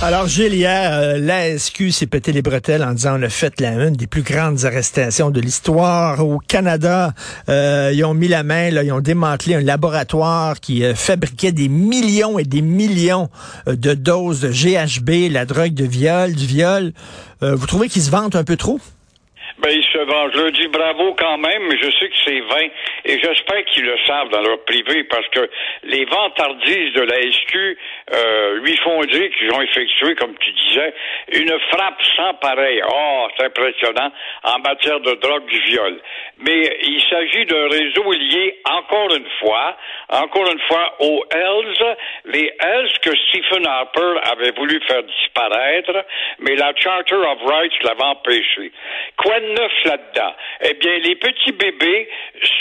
Alors, Gilles, hier, euh, la SQ s'est pété les bretelles en disant on a fait la, une des plus grandes arrestations de l'histoire. Au Canada, euh, ils ont mis la main, là, ils ont démantelé un laboratoire qui euh, fabriquait des millions et des millions euh, de doses de GHB, la drogue de viol, du viol. Vous trouvez qu'ils se vantent un peu trop? Ben, ils se vengent. Je leur dis bravo quand même, mais je sais que c'est vain. Et j'espère qu'ils le savent dans leur privé, parce que les vantardises de la SQ euh, lui font dire qu'ils ont effectué, comme tu disais, une frappe sans pareil. Oh, c'est impressionnant en matière de drogue du viol. Mais il s'agit d'un réseau lié, encore une fois, encore une fois, aux Hells, les Hells que Stephen Harper avait voulu faire disparaître, mais la Charter of Rights l'avait empêché. Neuf là-dedans? Eh bien, les petits bébés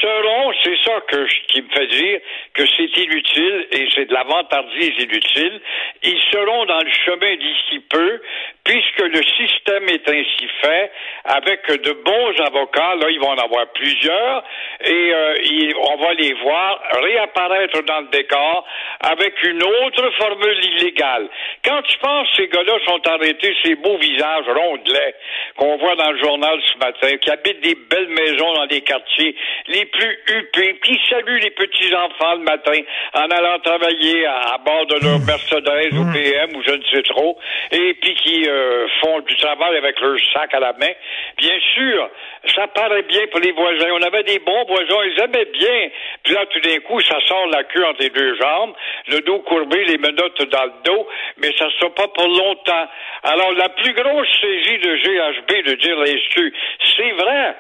seront, c'est ça qui me fait dire que c'est inutile et c'est de la vantardise inutile, ils seront dans le chemin d'ici peu, puisque le système est ainsi fait, avec de bons avocats, là, ils vont en avoir plusieurs, et euh, ils, on va les voir réapparaître dans le décor avec une autre formule illégale. Quand tu penses ces gars-là sont arrêtés, ces beaux visages rondelets qu'on voit dans le journal ce matin, qui habitent des belles maisons dans des quartiers les plus huppés, qui saluent les petits-enfants le matin en allant travailler à, à bord de leur Mercedes ou PM ou je ne sais trop, et puis qui euh, font du travail avec leur sac à la main. Bien sûr, ça paraît bien pour les voisins. On avait des bons voisins, ils aimaient bien. Puis là, tout d'un coup, ça sort la queue entre les deux jambes, le dos courbé, les menottes dans le dos, mais ça ne sera pas pour longtemps. Alors, la plus grosse saisie de GHB, de dire SQ, c'est vrai,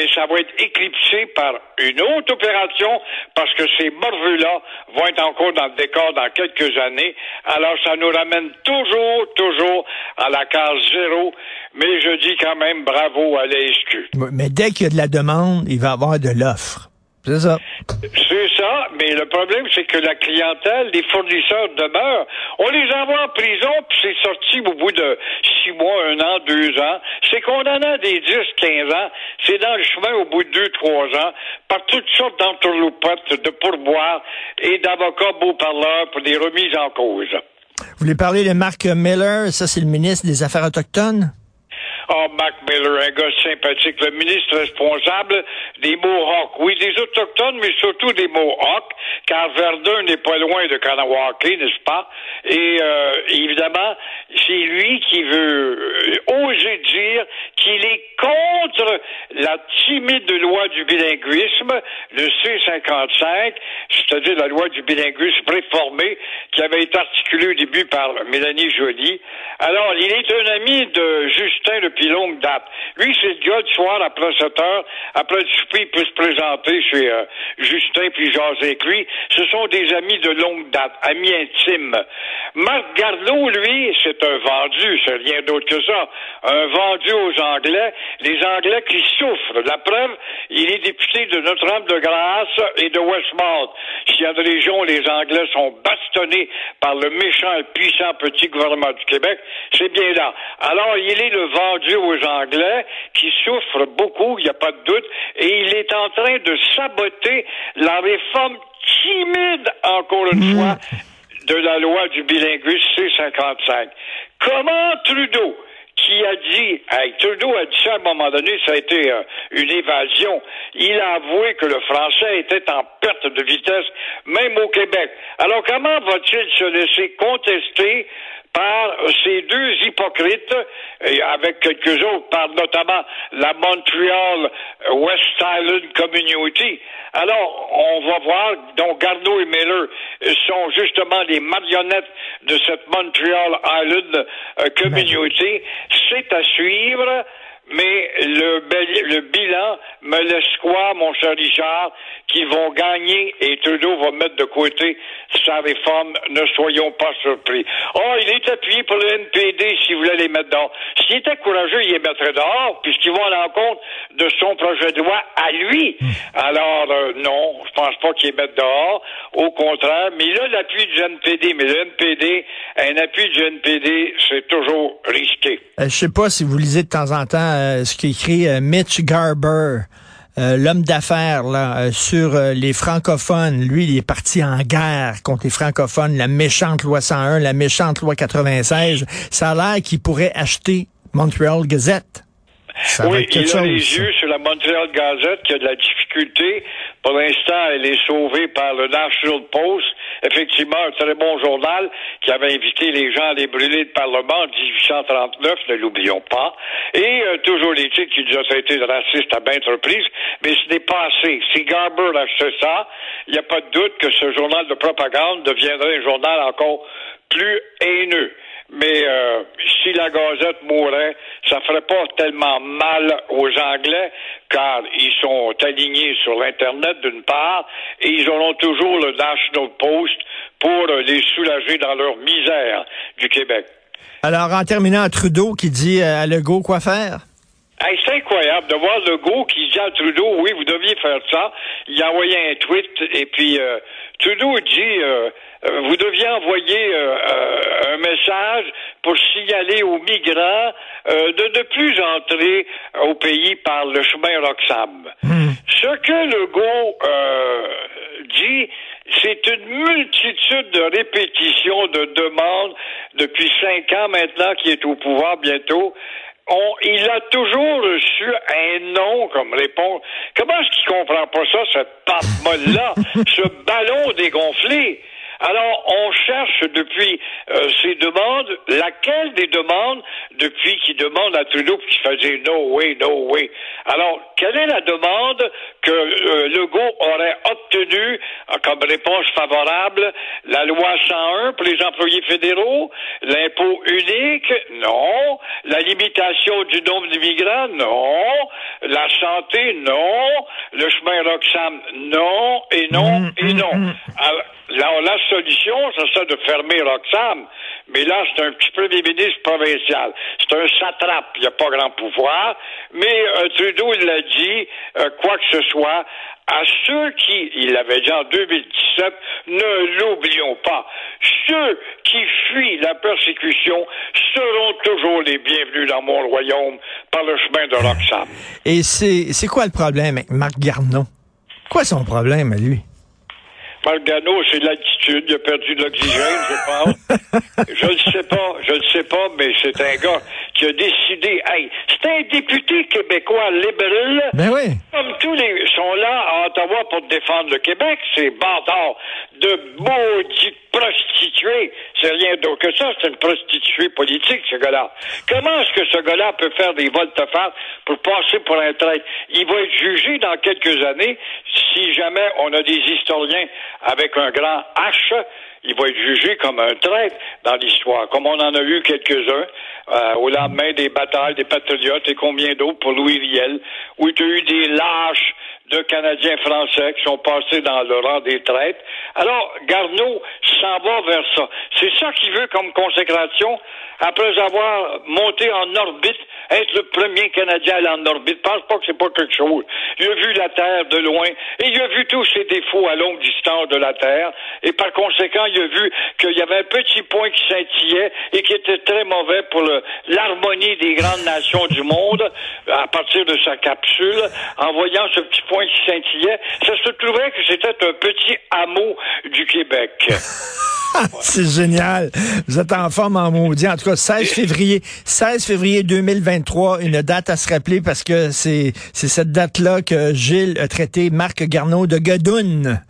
mais ça va être éclipsé par une autre opération parce que ces morveux-là vont être encore dans le décor dans quelques années. Alors, ça nous ramène toujours, toujours à la case zéro. Mais je dis quand même bravo à la SQ. Mais dès qu'il y a de la demande, il va y avoir de l'offre. C'est ça. C'est mais le problème, c'est que la clientèle, les fournisseurs demeurent. On les envoie en prison, puis c'est sorti au bout de six mois, un an, deux ans. C'est condamné à des 10, 15 ans. C'est dans le chemin au bout de deux, trois ans, par toutes sortes d'entourloupotes, de pourboires et d'avocats beaux parleurs pour des remises en cause. Vous voulez parler de Mark Miller? Ça, c'est le ministre des Affaires autochtones? Oh, Mac Miller, un gars sympathique, le ministre responsable des Mohawks. Oui, des Autochtones, mais surtout des Mohawks, car Verdun n'est pas loin de Kanawake, n'est-ce pas? Et euh, évidemment, c'est lui qui veut euh, oser dire qu'il est contre la timide loi du bilinguisme, le C-55, c'est-à-dire la loi du bilinguisme réformée, qui avait été articulée au début par Mélanie Joly. Alors, il est un ami de Justin depuis longue date. Lui, c'est le gars du soir, après 7 heures, après le souper, il peut se présenter chez euh, Justin puis jaser avec lui. Ce sont des amis de longue date, amis intimes. Marc Garneau, lui, c'est un vendu, c'est rien d'autre que ça. Un vendu aux Anglais, les Anglais qui souffrent. La preuve, il est député de Et de Westmount. S'il y a des régions où les Anglais sont bastonnés par le méchant et puissant petit gouvernement du Québec, c'est bien là. Alors, il est le vendu aux Anglais qui souffrent beaucoup, il n'y a pas de doute, et il est en train de saboter la réforme timide, encore une fois, de la loi du bilinguisme C-55. Comment Trudeau, qui a dit, hey, Trudeau a dit ça à un moment donné, ça a été euh, une évasion. Il a avoué que le français était en perte de vitesse, même au Québec. Alors comment va-t-il se laisser contester par ces deux hypocrites, et avec quelques autres, par notamment la Montreal West Island Community. Alors, on va voir, donc Garneau et Miller sont justement les marionnettes de cette Montreal Island euh, Community. C'est à suivre. Mais le, le bilan me laisse croire, mon cher Richard, qu'ils vont gagner et Trudeau va mettre de côté sa réforme. Ne soyons pas surpris. Oh, il est appuyé pour le NPD s'il voulait les mettre dehors. S'il était courageux, il les mettrait dehors, puisqu'ils vont à l'encontre de son projet de loi à lui. Alors, euh, non, je pense pas qu'il les mette dehors. Au contraire, mais il a l'appui du NPD. Mais le NPD, un appui du NPD, c'est toujours risqué. Euh, je sais pas si vous lisez de temps en temps euh, ce qu'écrit euh, Mitch Garber. Euh, l'homme d'affaires là euh, sur euh, les francophones, lui, il est parti en guerre contre les francophones, la méchante loi 101, la méchante loi 96. Ça a l'air qu'il pourrait acheter Montreal Gazette. Ça va oui, il a chose, les ça. yeux sur la Montreal Gazette qui a de la difficulté. Elle est sauvée par le National Post. Effectivement, un très bon journal qui avait invité les gens à les brûler le Parlement en 1839, ne l'oublions pas. Et euh, toujours titres qui nous a traité de racistes à maintes reprises, mais ce n'est pas assez. Si Garber achetait ça, il n'y a pas de doute que ce journal de propagande deviendrait un journal encore plus haineux. Mais euh, si la Gazette mourait, ça ferait pas tellement mal aux Anglais, car ils sont alignés sur l'Internet d'une part, et ils auront toujours le National Post pour les soulager dans leur misère du Québec. Alors, en terminant, Trudeau qui dit à Legault quoi faire? Hey, c'est incroyable de voir Legault qui dit à Trudeau, oui, vous deviez faire ça. Il a envoyé un tweet et puis euh, Trudeau dit, euh, vous deviez envoyer euh, euh, un message pour signaler aux migrants euh, de ne plus entrer au pays par le chemin Roxham. Ce que Legault euh, dit, c'est une multitude de répétitions de demandes depuis cinq ans maintenant qui est au pouvoir bientôt. On, il a toujours reçu un non comme réponse. Comment est-ce qu'il comprend pas ça, cette pape molle-là, ce ballon dégonflé? Alors, on cherche depuis euh, ces demandes, laquelle des demandes depuis qu'il demande à Trudeau qui faisait no way, no way. Alors, quelle est la demande que euh, Legault aurait obtenue euh, comme réponse favorable? La loi 101 pour les employés fédéraux? L'impôt unique? Non. La limitation du nombre d'immigrants? Non. La santé? Non. Le chemin Roxham? Non. Et non. Et non. Alors, la, la solution, ça serait de fermer Roxham. Mais là, c'est un petit premier ministre provincial. C'est un satrape. Il n'y a pas grand pouvoir. Mais euh, Trudeau, il l'a dit, euh, quoi que ce soit, à ceux qui, il l'avait dit en 2017, ne l'oublions pas, ceux qui fuient la persécution seront toujours les bienvenus dans mon royaume par le chemin de Roxham. Et c'est quoi le problème avec Marc Garneau? Quoi son problème à lui? Marc Gano, c'est l'attitude. Il a perdu de l'oxygène, je pense. je le sais pas, je le sais pas, mais c'est un gars qui a décidé. Hey, c'est un député québécois libéral. Ben oui. Comme tous les sont là à Ottawa pour défendre le Québec, ces bâtards de maudits prostituées. C'est rien d'autre que ça, c'est une prostituée politique, ce gars-là. Comment est-ce que ce gars-là peut faire des volte-face pour passer pour un traître? Il va être jugé dans quelques années si jamais on a des historiens avec un grand H, il va être jugé comme un traître dans l'histoire, comme on en a eu quelques-uns euh, au lendemain des batailles des patriotes et combien d'autres pour Louis Riel, où il y a eu des lâches de Canadiens français qui sont passés dans le rang des traîtres. Alors, Garneau s'en va vers ça. C'est ça qu'il veut comme consécration, après avoir monté en orbite, être le premier Canadien à aller en orbite. Pense pas que c'est pas quelque chose. Il a vu la Terre de loin et il a vu tous ses défauts à longue distance de la Terre et par conséquent, il a vu qu'il y avait un petit point qui scintillait et qui était très mauvais pour l'harmonie des grandes nations du monde à partir de sa capsule. En voyant ce petit point qui scintillait, ça se trouvait que c'était un petit hameau du Québec. C'est génial. Vous êtes en forme en maudit. En tout cas, 16 février, 16 février 2023, une date à se rappeler parce que c'est, c'est cette date-là que Gilles a traité Marc Garneau de Gadoun.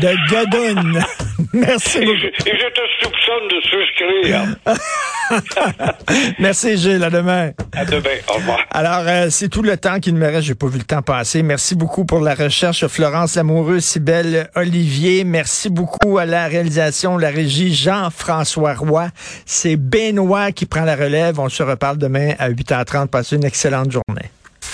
De Gadoun. Merci Et beaucoup. je, et je te personne de souscrire. Merci Gilles, à demain. À demain. Au revoir. Alors, euh, c'est tout le temps qu'il me reste. J'ai pas vu le temps passer. Merci beaucoup pour la recherche, Florence Lamoureux, Cybelle Olivier. Merci beaucoup à la réalisation, la régie Jean-François Roy. C'est Benoît qui prend la relève. On se reparle demain à 8h30. Passez une excellente journée.